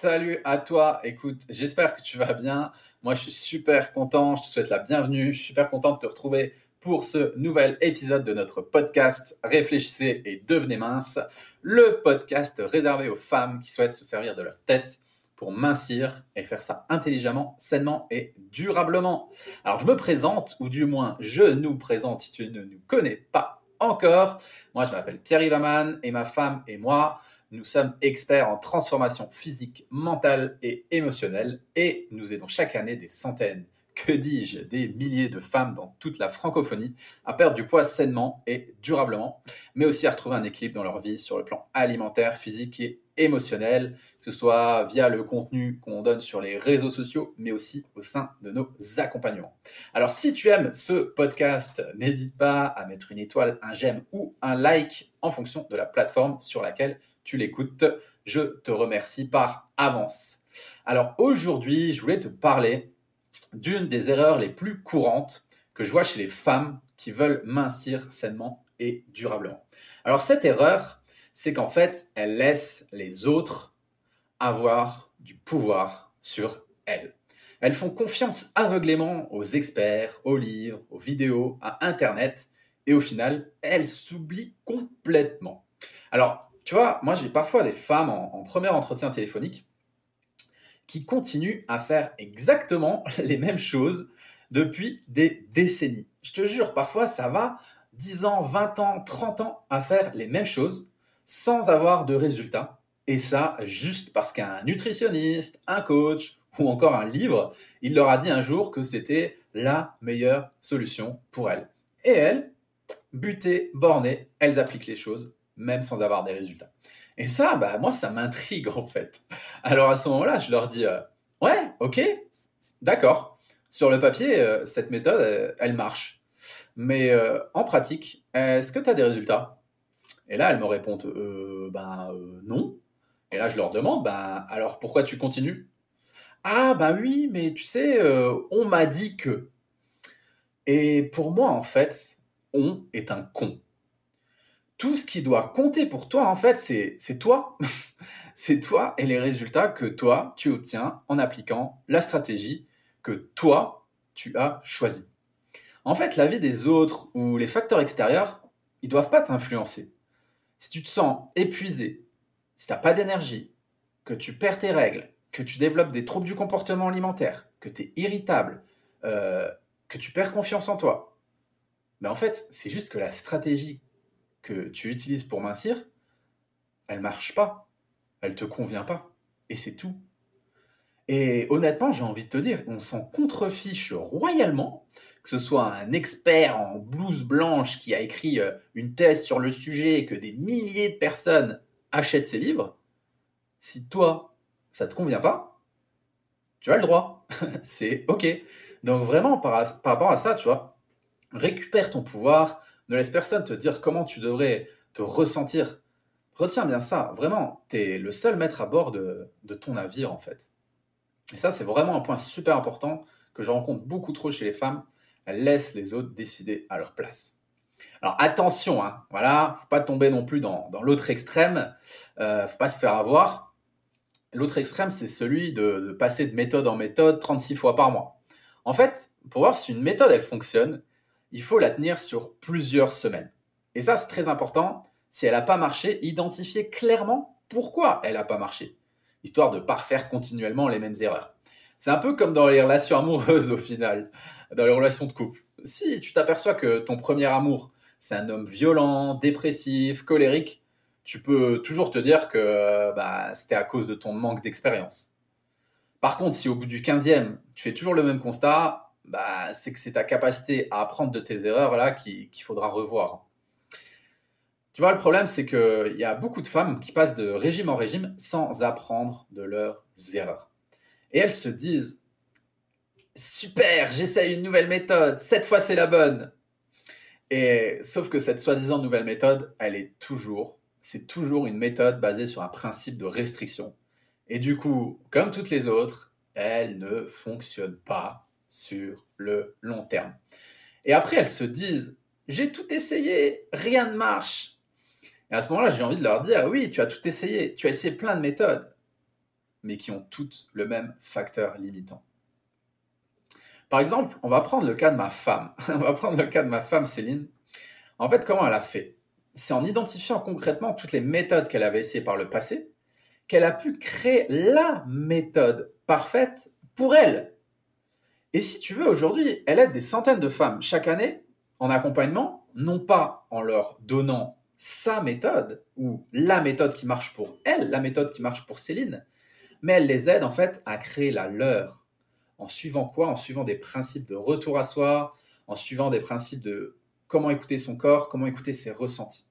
Salut à toi. Écoute, j'espère que tu vas bien. Moi, je suis super content. Je te souhaite la bienvenue. Super content de te retrouver pour ce nouvel épisode de notre podcast Réfléchissez et devenez mince, le podcast réservé aux femmes qui souhaitent se servir de leur tête pour mincir et faire ça intelligemment, sainement et durablement. Alors, je me présente, ou du moins, je nous présente si tu ne nous connais pas encore. Moi, je m'appelle Pierre Ivaman et ma femme et moi, nous sommes experts en transformation physique, mentale et émotionnelle et nous aidons chaque année des centaines, que dis-je, des milliers de femmes dans toute la francophonie à perdre du poids sainement et durablement, mais aussi à retrouver un équilibre dans leur vie sur le plan alimentaire, physique et émotionnel, que ce soit via le contenu qu'on donne sur les réseaux sociaux, mais aussi au sein de nos accompagnements. Alors si tu aimes ce podcast, n'hésite pas à mettre une étoile, un j'aime ou un like en fonction de la plateforme sur laquelle tu l'écoutes. Je te remercie par avance. Alors aujourd'hui, je voulais te parler d'une des erreurs les plus courantes que je vois chez les femmes qui veulent mincir sainement et durablement. Alors cette erreur, c'est qu'en fait, elles laissent les autres avoir du pouvoir sur elles. Elles font confiance aveuglément aux experts, aux livres, aux vidéos, à Internet, et au final, elles s'oublient complètement. Alors, tu vois, moi j'ai parfois des femmes en, premier entretien téléphonique qui continuent à faire exactement les mêmes choses depuis des décennies. Je te jure, parfois ça va 10 ans, 20 ans, 30 ans à faire les mêmes choses sans avoir de résultats. Et ça, juste parce qu'un nutritionniste, un coach ou encore un livre, il leur a dit un jour que c'était la meilleure solution pour elles. Et elles, butées, bornées, elles appliquent les choses même sans avoir des résultats. Et ça, bah, moi, ça m'intrigue en fait. Alors à ce moment-là, je leur dis, euh, ouais, ok, d'accord. Sur le papier, euh, cette méthode, euh, elle, marche. Mais en pratique, est-ce que tu as des résultats? Et là, elles me répondent, ben non. Et là, je leur demande, ben alors pourquoi tu continues? Ah, ben oui, mais tu sais, on m'a dit que. Et pour moi, en fait, on est un con tout ce qui doit compter pour toi, en fait, c'est toi. c'est toi et les résultats que toi, tu obtiens en appliquant la stratégie que toi, tu as choisie. En fait, la vie des autres ou les facteurs extérieurs, ils doivent pas t'influencer. Si tu te sens épuisé, si tu n'as pas d'énergie, que tu perds tes règles, que tu développes des troubles du comportement alimentaire, que tu es irritable, euh, que tu perds confiance en toi, mais en fait, c'est juste que la stratégie que tu utilises pour mincir, elle marche pas, elle te convient pas, et c'est tout. Et honnêtement, j'ai envie de te dire, on s'en contrefiche royalement, que ce soit un expert en blouse blanche qui a écrit euh, une thèse sur le sujet et que des milliers de personnes achètent ses livres. Si toi, ça te convient pas, tu as le droit. c'est OK. Donc vraiment, par, par rapport à ça, tu vois, récupère ton pouvoir, ne laisse personne te dire comment tu devrais te ressentir. Retiens bien ça. Vraiment, tu es le seul maître à bord de, ton navire, en fait. Et ça, c'est vraiment un point super important que je rencontre beaucoup trop chez les femmes. Elles laissent les autres décider à leur place. Alors attention, hein, voilà, faut pas tomber non plus dans, l'autre extrême, euh, faut pas se faire avoir. L'autre extrême, c'est celui de, de, passer de méthode en méthode 36 fois par mois. En fait, pour voir si une méthode elle fonctionne, il faut la tenir sur plusieurs semaines. Et ça, c'est très important. Si elle n'a pas marché, identifier clairement pourquoi elle n'a pas marché, histoire de ne pas refaire continuellement les mêmes erreurs. C'est un peu comme dans les relations amoureuses au final, dans les relations de couple. Si tu t'aperçois que ton premier amour, c'est un homme violent, dépressif, colérique, tu peux toujours te dire que bah, c'était à cause de ton manque d'expérience. Par contre, si au bout du 15e, tu fais toujours le même constat, bah, c'est que c'est ta capacité à apprendre de tes erreurs là qu'il faudra revoir. Tu vois, le problème, c'est qu'il y a beaucoup de femmes qui passent de régime en régime sans apprendre de leurs erreurs. Et elles se disent Super, j'essaye une nouvelle méthode, cette fois c'est la bonne. Et sauf que cette soi-disant nouvelle méthode, elle est toujours, c'est toujours une méthode basée sur un principe de restriction. Et du coup, comme toutes les autres, elle ne fonctionne pas sur le long terme. Et après, elles se disent, j'ai tout essayé, rien ne marche. Et à ce moment-là, j'ai envie de leur dire, oui, tu as tout essayé, tu as essayé plein de méthodes. mais qui ont toutes le même facteur limitant. Par exemple, on va prendre le cas de ma femme. on va prendre le cas de ma femme Céline. En fait, comment elle a fait? C'est en identifiant concrètement toutes les méthodes qu'elle avait essayées par le passé qu'elle a pu créer la méthode parfaite pour elle. Et si tu veux, aujourd'hui, elle aide des centaines de femmes chaque année en accompagnement, non pas en leur donnant sa méthode ou la méthode qui marche pour elle, la méthode qui marche pour Céline, mais elle les aide en fait à créer la leur. En suivant quoi? En suivant des principes de retour à soi, en suivant des principes de comment écouter son corps, comment écouter ses ressentis.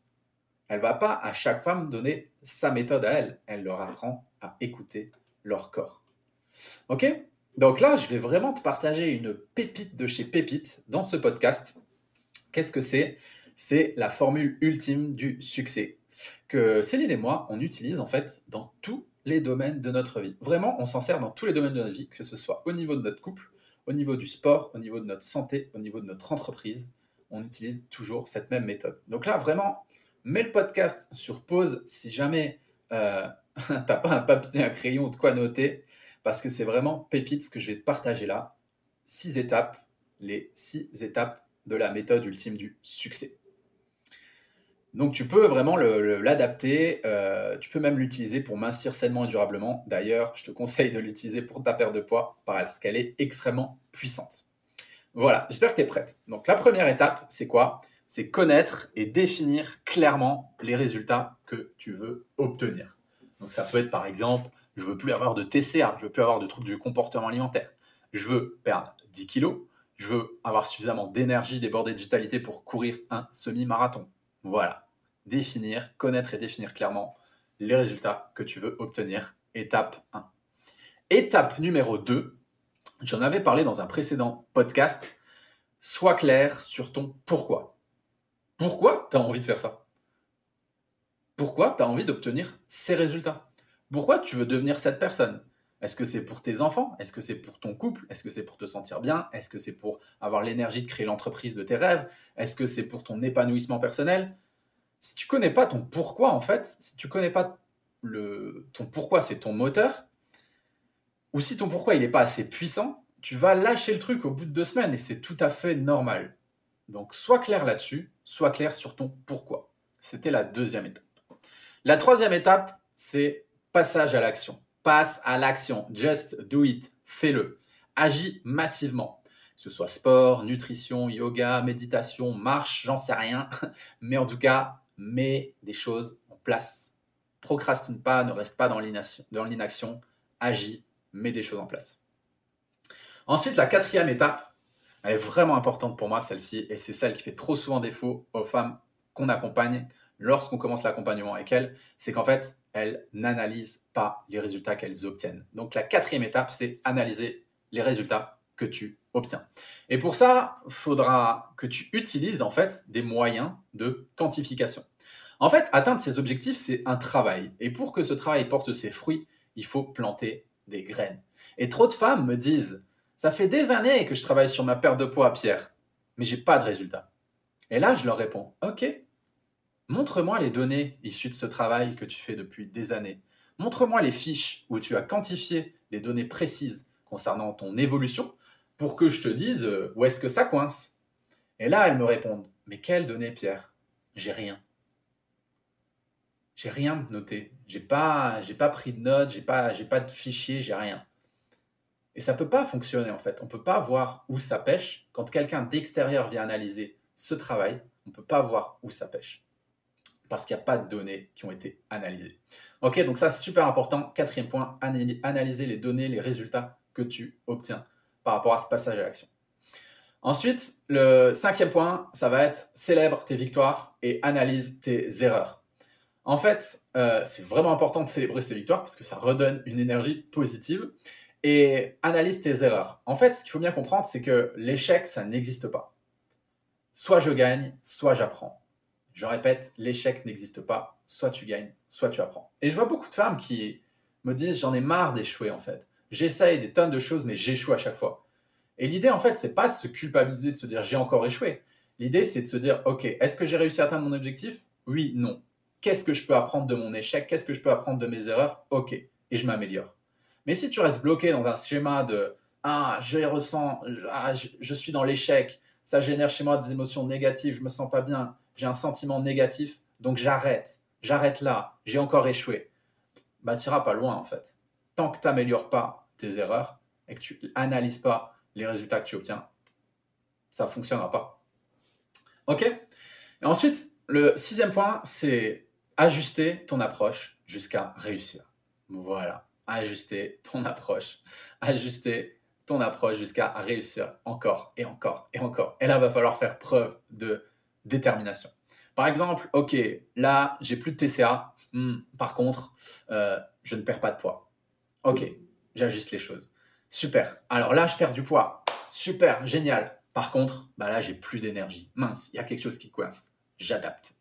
Elle va pas à chaque femme donner sa méthode à elle, elle leur apprend à écouter leur corps. Ok? Donc là, je vais vraiment te partager une pépite de chez Pépite dans ce podcast. Qu'est-ce que c'est? C'est la formule ultime du succès que Céline et moi, on utilise en fait dans tous les domaines de notre vie. Vraiment, on s'en sert dans tous les domaines de notre vie, que ce soit au niveau de notre couple, au niveau du sport, au niveau de notre santé, au niveau de notre entreprise. On utilise toujours cette même méthode. Donc là, vraiment, mets le podcast sur pause si jamais euh, tu n'as pas un papier, un crayon ou de quoi noter, parce que c'est vraiment pépite ce que je vais te partager là. Six étapes, les six étapes de la méthode ultime du succès. Donc tu peux vraiment l'adapter, euh, tu peux même l'utiliser pour mincir sainement et durablement. D'ailleurs, je te conseille de l'utiliser pour ta perte de poids parce qu'elle est extrêmement puissante. Voilà, j'espère que tu es prête. Donc la première étape, c'est quoi? C'est connaître et définir clairement les résultats que tu veux obtenir. Donc ça peut être par exemple, je veux plus avoir de TCA, je veux plus avoir de troubles du comportement alimentaire, je veux perdre 10 kilos, je veux avoir suffisamment d'énergie, débordée de vitalité pour courir un semi-marathon. Voilà, définir, connaître et définir clairement les résultats que tu veux obtenir. Étape 1. Étape numéro 2, j'en avais parlé dans un précédent podcast, sois clair sur ton pourquoi. Pourquoi tu as envie de faire ça? Pourquoi tu as envie d'obtenir ces résultats? Pourquoi tu veux devenir cette personne? Est-ce que c'est pour tes enfants? Est-ce que c'est pour ton couple? Est-ce que c'est pour te sentir bien? Est-ce que c'est pour avoir l'énergie de créer l'entreprise de tes rêves? Est-ce que c'est pour ton épanouissement personnel? Si tu connais pas ton pourquoi en fait, si tu connais pas le ton pourquoi c'est ton moteur, ou si ton pourquoi il n'est pas assez puissant, tu vas lâcher le truc au bout de deux semaines et c'est tout à fait normal. Donc sois clair là-dessus, sois clair sur ton pourquoi. C'était la deuxième étape. La troisième étape, c'est passage à l'action passe à l'action. Just do it. Fais-le. Agis massivement. Que ce soit sport, nutrition, yoga, méditation, marche, j'en sais rien. Mais en tout cas, mets des choses en place. Procrastine pas, ne reste pas dans l'inaction. Agis, mets des choses en place. Ensuite, la quatrième étape, elle est vraiment importante pour moi, celle-ci, et c'est celle qui fait trop souvent défaut aux femmes qu'on accompagne lorsqu'on commence l'accompagnement avec elles, c'est qu'en fait, elles n'analysent pas les résultats qu'elles obtiennent. Donc la quatrième étape, c'est analyser les résultats que tu obtiens. Et pour ça, il faudra que tu utilises en fait des moyens de quantification. En fait, atteindre ces objectifs, c'est un travail. Et pour que ce travail porte ses fruits, il faut planter des graines. Et trop de femmes me disent, ça fait des années que je travaille sur ma perte de poids, Pierre, mais j'ai pas de résultats. Et là, je leur réponds, ok, Montre-moi les données issues de ce travail que tu fais depuis des années. Montre-moi les fiches où tu as quantifié des données précises concernant ton évolution pour que je te dise euh, où est-ce que ça coince. Et là, elles me répondent Mais quelles données, Pierre? J'ai rien. J'ai rien noté. J'ai pas, pas pris de notes, j'ai pas, j'ai pas de fichier, j'ai rien. Et ça peut pas fonctionner en fait. On peut pas voir où ça pêche. Quand quelqu'un d'extérieur vient analyser ce travail, on peut pas voir où ça pêche parce qu'il n'y a pas de données qui ont été analysées. Ok, donc ça c'est super important. Quatrième point, analyser les données, les résultats que tu obtiens par rapport à ce passage à l'action. Ensuite, le cinquième point, ça va être célèbre tes victoires et analyse tes erreurs. En fait, euh, c'est vraiment important de célébrer ces victoires parce que ça redonne une énergie positive et analyse tes erreurs. En fait, ce qu'il faut bien comprendre, c'est que l'échec, ça n'existe pas. Soit je gagne, soit j'apprends. Je répète, l'échec n'existe pas. Soit tu gagnes, soit tu apprends. Et je vois beaucoup de femmes qui me disent j'en ai marre d'échouer en fait. J'essaye des tonnes de choses, mais j'échoue à chaque fois. Et l'idée en fait, c'est pas de se culpabiliser, de se dire j'ai encore échoué. L'idée c'est de se dire ok, est-ce que j'ai réussi à atteindre mon objectif? Oui, non. Qu'est-ce que je peux apprendre de mon échec? Qu'est-ce que je peux apprendre de mes erreurs? Ok, et je m'améliore. Mais si tu restes bloqué dans un schéma de ah, je ressens, ah, je, suis dans l'échec, ça génère chez moi des émotions négatives, je me sens pas bien, j'ai un sentiment négatif, donc j'arrête, j'arrête là, j'ai encore échoué. Bah, tu pas loin en fait. Tant que tu n'améliores pas tes erreurs et que tu n'analyses pas les résultats que tu obtiens, ça ne fonctionnera pas. Ok? Et ensuite, le sixième point, c'est ajuster ton approche jusqu'à réussir. Voilà, ajuster ton approche, ajuster ton approche jusqu'à réussir encore et encore et encore. Et là, il va falloir faire preuve de détermination. Par exemple, ok, là, j'ai plus de TCA. Hmm, par contre, euh, je ne perds pas de poids. Ok, j'ajuste les choses. Super. Alors là, je perds du poids. Super, génial. Par contre, bah là, j'ai plus d'énergie. Mince, il y a quelque chose qui coince. J'adapte.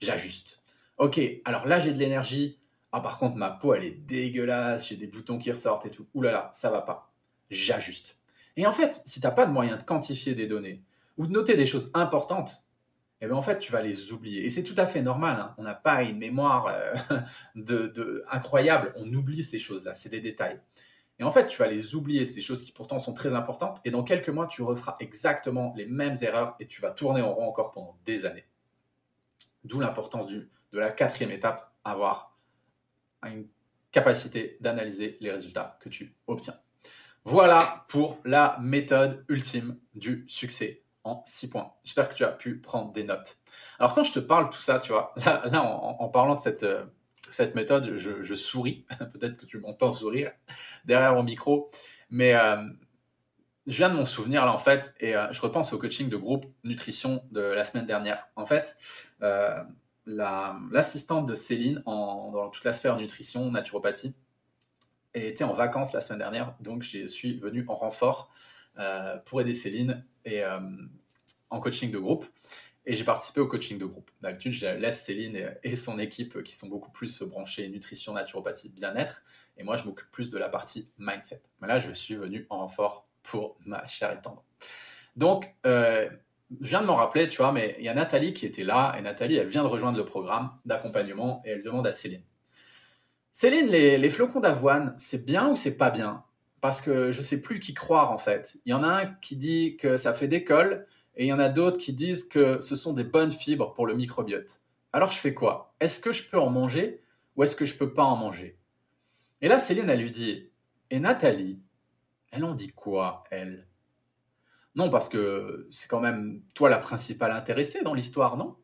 J'ajuste. Ok, alors là, j'ai de l'énergie. Ah, par contre, ma peau, elle est dégueulasse. J'ai des boutons qui ressortent et tout. Ouh là là, ça va pas. J'ajuste. Et en fait, si tu n'as pas de moyen de quantifier des données ou de noter des choses importantes, eh bien en fait, tu vas les oublier. Et c'est tout à fait normal. Hein. On n'a pas une mémoire euh, de, incroyable. On oublie ces choses-là. C'est des détails. Et en fait, tu vas les oublier, ces choses qui pourtant sont très importantes. Et dans quelques mois, tu referas exactement les mêmes erreurs et tu vas tourner en rond encore pendant des années. D'où l'importance de la quatrième étape, avoir une capacité d'analyser les résultats que tu obtiens. Voilà pour la méthode ultime du succès en six points. J'espère que tu as pu prendre des notes. Alors quand je te parle tout ça, tu vois, là, en, parlant de cette, euh, méthode, je, souris. Peut-être que tu m'entends sourire derrière mon micro. Mais euh, je viens de mon souvenir là en fait, et euh, je repense au coaching de groupe nutrition de la semaine dernière. En fait, l'assistante de Céline dans toute la sphère nutrition, naturopathie, était en vacances la semaine dernière, donc je suis venu en renfort pour aider Céline et en coaching de groupe et j'ai participé au coaching de groupe. D'habitude, je laisse Céline et, son équipe qui sont beaucoup plus branchés nutrition, naturopathie, bien-être. Et moi, je m'occupe plus de la partie mindset. Mais là, je suis venu en renfort pour ma chère et tendre. Donc, euh, je viens de m'en rappeler, tu vois, mais il y a Nathalie qui était là. Et Nathalie, elle vient de rejoindre le programme d'accompagnement et elle demande à Céline. Céline, les flocons d'avoine, c'est bien ou c'est pas bien? Parce que je sais plus qui croire en fait. Il y en a un qui dit que ça fait des cols et il y en a d'autres qui disent que ce sont des bonnes fibres pour le microbiote. Alors je fais quoi? Est-ce que je peux en manger ou est-ce que je peux pas en manger? Et là, Céline, elle lui dit, et Nathalie, elle en dit quoi, elle? Non, parce que c'est quand même toi la principale intéressée dans l'histoire, non?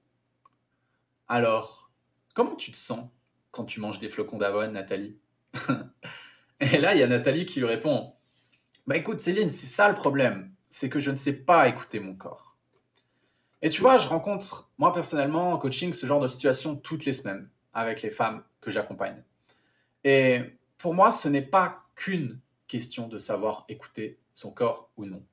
Alors, comment tu te sens quand tu manges des flocons d'avoine, Nathalie? Et là, il y a Nathalie qui lui répond, bah écoute Céline, c'est ça le problème c'est que je ne sais pas écouter mon corps. Et tu vois, je rencontre, moi personnellement, en coaching, ce genre de situation toutes les semaines avec les femmes que j'accompagne. Et pour moi, ce n'est pas qu'une question de savoir écouter son corps ou non.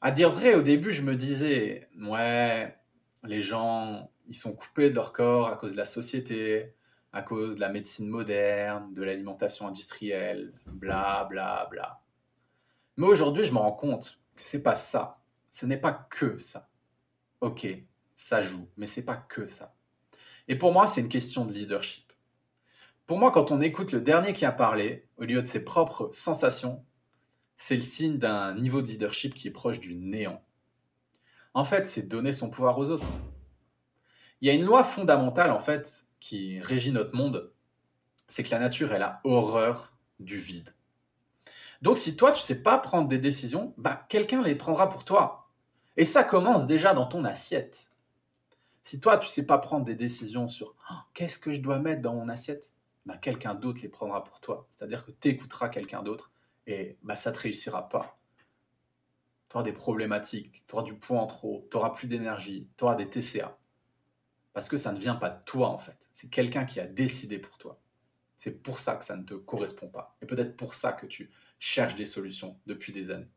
À dire vrai, au début, je me disais, ouais, les gens, ils sont coupés de leur corps à cause de la société, à cause de la médecine moderne, de l'alimentation industrielle, bla bla bla. Mais aujourd'hui, je me rends compte c'est pas ça. Ce n'est pas que ça. Ok, ça joue, mais c'est pas que ça. Et pour moi, c'est une question de leadership. Pour moi, quand on écoute le dernier qui a parlé, au lieu de ses propres sensations, c'est le signe d'un niveau de leadership qui est proche du néant. En fait, c'est donner son pouvoir aux autres. Il y a une loi fondamentale, en fait, qui régit notre monde, c'est que la nature, elle a horreur du vide. Donc si toi, tu sais pas prendre des décisions, bah, quelqu'un les prendra pour toi. Et ça commence déjà dans ton assiette. Si toi, tu sais pas prendre des décisions sur oh, qu'est-ce que je dois mettre dans mon assiette, bah, quelqu'un d'autre les prendra pour toi. C'est-à-dire que tu écouteras quelqu'un d'autre et bah, ça ne te réussira pas. Tu auras des problématiques, tu auras du poids en trop, tu auras plus d'énergie, tu auras des TCA. Parce que ça ne vient pas de toi en fait. C'est quelqu'un qui a décidé pour toi. C'est pour ça que ça ne te correspond pas. Et peut-être pour ça que tu cherche des solutions depuis des années.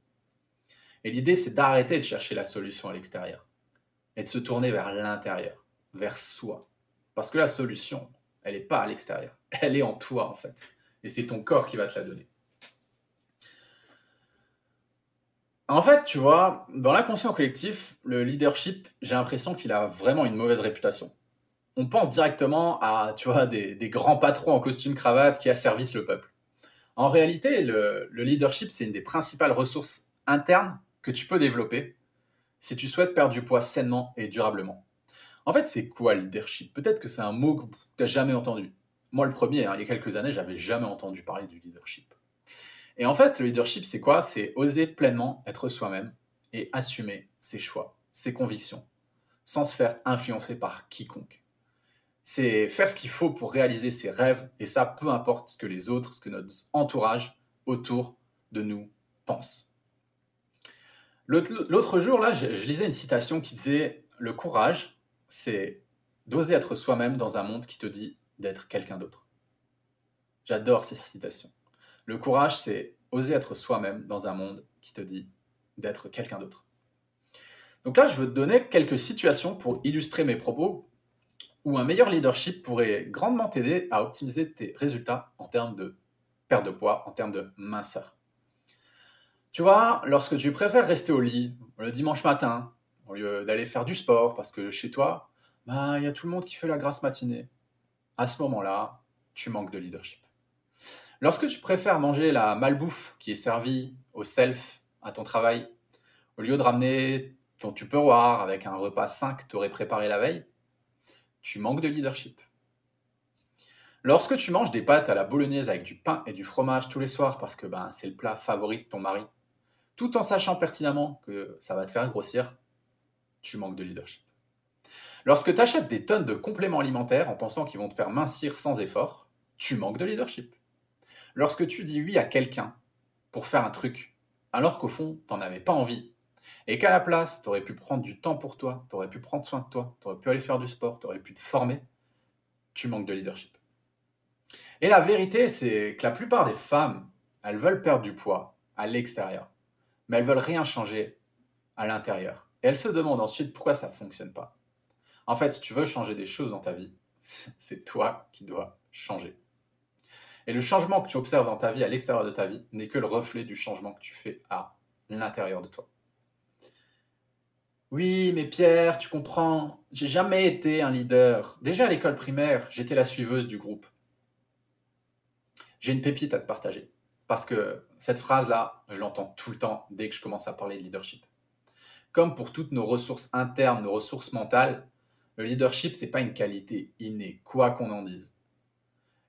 Et l'idée, c'est d'arrêter de chercher la solution à l'extérieur et de se tourner vers l'intérieur, vers soi. Parce que la solution, elle n'est pas à l'extérieur, elle est en toi en fait. Et c'est ton corps qui va te la donner. En fait, tu vois, dans l'inconscient collectif, le leadership, j'ai l'impression qu'il a vraiment une mauvaise réputation. On pense directement à, tu vois, des, grands patrons en costume cravate qui asservissent le peuple. En réalité, le, le leadership, c'est une des principales ressources internes que tu peux développer si tu souhaites perdre du poids sainement et durablement. En fait, c'est quoi le leadership? Peut-être que c'est un mot que tu n'as jamais entendu. Moi, le premier, hein, il y a quelques années, j'avais jamais entendu parler du leadership. Et en fait, le leadership, c'est quoi? C'est oser pleinement être soi-même et assumer ses choix, ses convictions, sans se faire influencer par quiconque. C'est faire ce qu'il faut pour réaliser ses rêves, et ça, peu importe ce que les autres, ce que notre entourage autour de nous pense. L'autre jour, là, je, lisais une citation qui disait Le courage, c'est d'oser être soi-même dans un monde qui te dit d'être quelqu'un d'autre. J'adore ces citations. Le courage, c'est oser être soi-même dans un monde qui te dit d'être quelqu'un d'autre. Donc là, je veux te donner quelques situations pour illustrer mes propos où un meilleur leadership pourrait grandement t'aider à optimiser tes résultats en termes de perte de poids, en termes de minceur. Tu vois, lorsque tu préfères rester au lit le dimanche matin, au lieu d'aller faire du sport, parce que chez toi, bah, il y a tout le monde qui fait la grasse matinée, à ce moment-là, tu manques de leadership. Lorsque tu préfères manger la malbouffe qui est servie au self à ton travail, au lieu de ramener ton tupperware avec un repas 5 que tu aurais préparé la veille, tu manques de leadership. Lorsque tu manges des pâtes à la bolognaise avec du pain et du fromage tous les soirs parce que ben, c'est le plat favori de ton mari, tout en sachant pertinemment que ça va te faire grossir, tu manques de leadership. Lorsque tu achètes des tonnes de compléments alimentaires en pensant qu'ils vont te faire mincir sans effort, tu manques de leadership. Lorsque tu dis oui à quelqu'un pour faire un truc, alors qu'au fond, tu n'en avais pas envie, et qu'à la place, tu aurais pu prendre du temps pour toi, tu aurais pu prendre soin de toi, tu aurais pu aller faire du sport, tu aurais pu te former, tu manques de leadership. Et la vérité, c'est que la plupart des femmes, elles veulent perdre du poids à l'extérieur, mais elles veulent rien changer à l'intérieur. Et elles se demandent ensuite pourquoi ça ne fonctionne pas. En fait, si tu veux changer des choses dans ta vie, c'est toi qui dois changer. Et le changement que tu observes dans ta vie, à l'extérieur de ta vie, n'est que le reflet du changement que tu fais à l'intérieur de toi. Oui, mais Pierre, tu comprends, j'ai jamais été un leader. Déjà à l'école primaire, j'étais la suiveuse du groupe. J'ai une pépite à te partager. Parce que cette phrase-là, je l'entends tout le temps dès que je commence à parler de leadership. Comme pour toutes nos ressources internes, nos ressources mentales, le leadership, c'est pas une qualité innée, quoi qu'on en dise.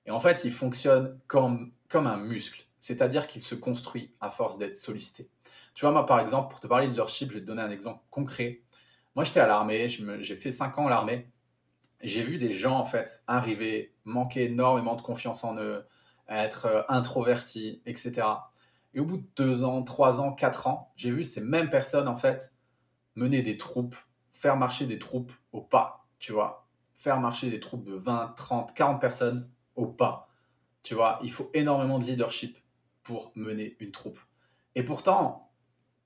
Et en fait, il fonctionne comme, comme un muscle, c'est-à-dire qu'il se construit à force d'être sollicité. Tu vois, moi, par exemple, pour te parler de leadership, je vais te donner un exemple concret. Moi, j'étais à l'armée, j'ai fait 5 ans à l'armée. J'ai vu des gens, en fait, arriver, manquer énormément de confiance en eux, être euh, introvertis, etc. Et au bout de 2 ans, 3 ans, 4 ans, j'ai vu ces mêmes personnes, en fait, mener des troupes, faire marcher des troupes au pas, tu vois. Faire marcher des troupes de 20, 30, 40 personnes au pas. Tu vois, il faut énormément de leadership pour mener une troupe. Et pourtant,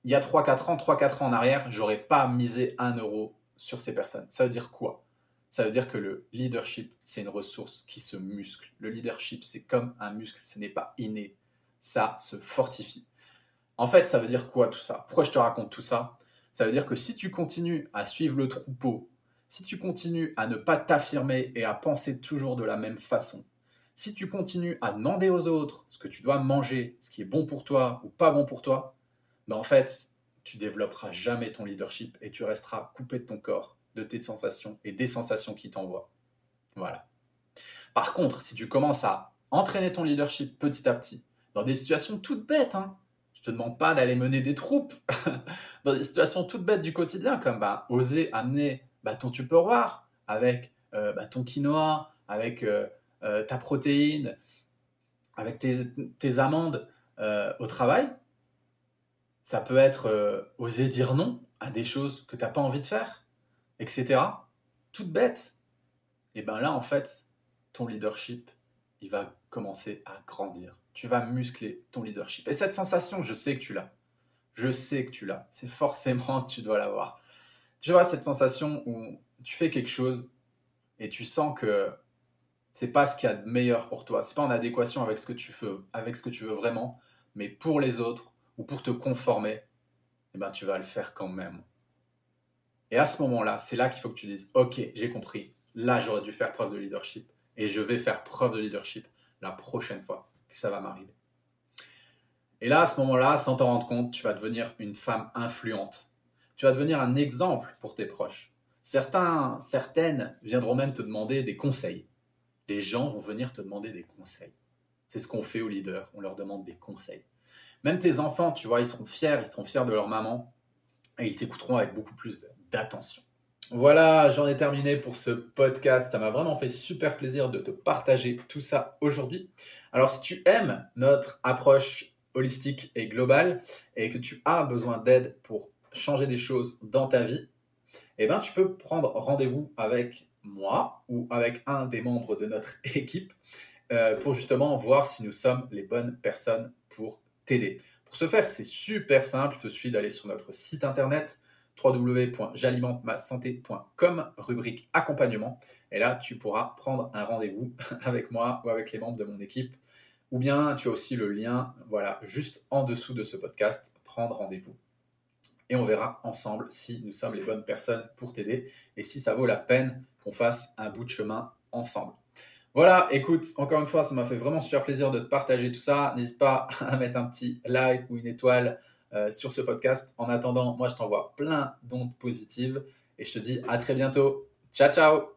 il y a 3-4 ans, 3-4 ans en arrière, j'aurais pas misé un euro sur ces personnes. Ça veut dire quoi? Ça veut dire que le leadership, c'est une ressource qui se muscle. Le leadership, c'est comme un muscle, ce n'est pas inné. Ça se fortifie. En fait, ça veut dire quoi tout ça? Pourquoi je te raconte tout ça? Ça veut dire que si tu continues à suivre le troupeau, si tu continues à ne pas t'affirmer et à penser toujours de la même façon, si tu continues à demander aux autres ce que tu dois manger, ce qui est bon pour toi ou pas bon pour toi, ben en fait, tu développeras jamais ton leadership et tu resteras coupé de ton corps, de tes sensations et des sensations qui t'envoient. Voilà. Par contre, si tu commences à entraîner ton leadership petit à petit, dans des situations toutes bêtes, hein, je te demande pas d'aller mener des troupes, dans des situations toutes bêtes du quotidien, comme ben, oser amener bah, ton tupperware avec euh, bah, ton quinoa, avec euh, euh, ta protéine, avec tes, amandes euh, au travail. Ça peut être euh, oser dire non à des choses que tu n'as pas envie de faire, etc. Toute bête. Et bien là, en fait, ton leadership, il va commencer à grandir. Tu vas muscler ton leadership. Et cette sensation, je sais que tu l'as. Je sais que tu l'as. C'est forcément que tu dois l'avoir. Tu vois, cette sensation où tu fais quelque chose et tu sens que c'est pas ce qu'il y a de meilleur pour toi. C'est pas en adéquation avec ce que tu veux, avec ce que tu veux vraiment, mais pour les autres ou pour te conformer, eh ben, tu vas le faire quand même. Et à ce moment-là, c'est là qu'il faut que tu dises, ok, j'ai compris. Là, j'aurais dû faire preuve de leadership et je vais faire preuve de leadership la prochaine fois que ça va m'arriver. Et là, à ce moment-là, sans t'en rendre compte, tu vas devenir une femme influente. Tu vas devenir un exemple pour tes proches. Certains, certaines viendront même te demander des conseils. Les gens vont venir te demander des conseils. C'est ce qu'on fait aux leaders, on leur demande des conseils. Même tes enfants, tu vois, ils seront fiers, ils seront fiers de leur maman et ils t'écouteront avec beaucoup plus d'attention. Voilà, j'en ai terminé pour ce podcast. Ça m'a vraiment fait super plaisir de te partager tout ça aujourd'hui. Alors, si tu aimes notre approche holistique et globale et que tu as besoin d'aide pour changer des choses dans ta vie, eh ben, tu peux prendre rendez-vous avec moi ou avec un des membres de notre équipe euh, pour justement voir si nous sommes les bonnes personnes pour t'aider. Pour ce faire, c'est super simple. Il te suffit d'aller sur notre site internet www.j'alimentemassanté.com, rubrique accompagnement. Et là, tu pourras prendre un rendez-vous avec moi ou avec les membres de mon équipe. Ou bien, tu as aussi le lien, voilà, juste en dessous de ce podcast, prendre rendez-vous. Et on verra ensemble si nous sommes les bonnes personnes pour t'aider et si ça vaut la peine qu'on fasse un bout de chemin ensemble. Voilà, écoute, encore une fois, ça m'a fait vraiment super plaisir de te partager tout ça. N'hésite pas à mettre un petit like ou une étoile euh, sur ce podcast. En attendant, moi, je t'envoie plein d'ondes positives et je te dis à très bientôt. Ciao, ciao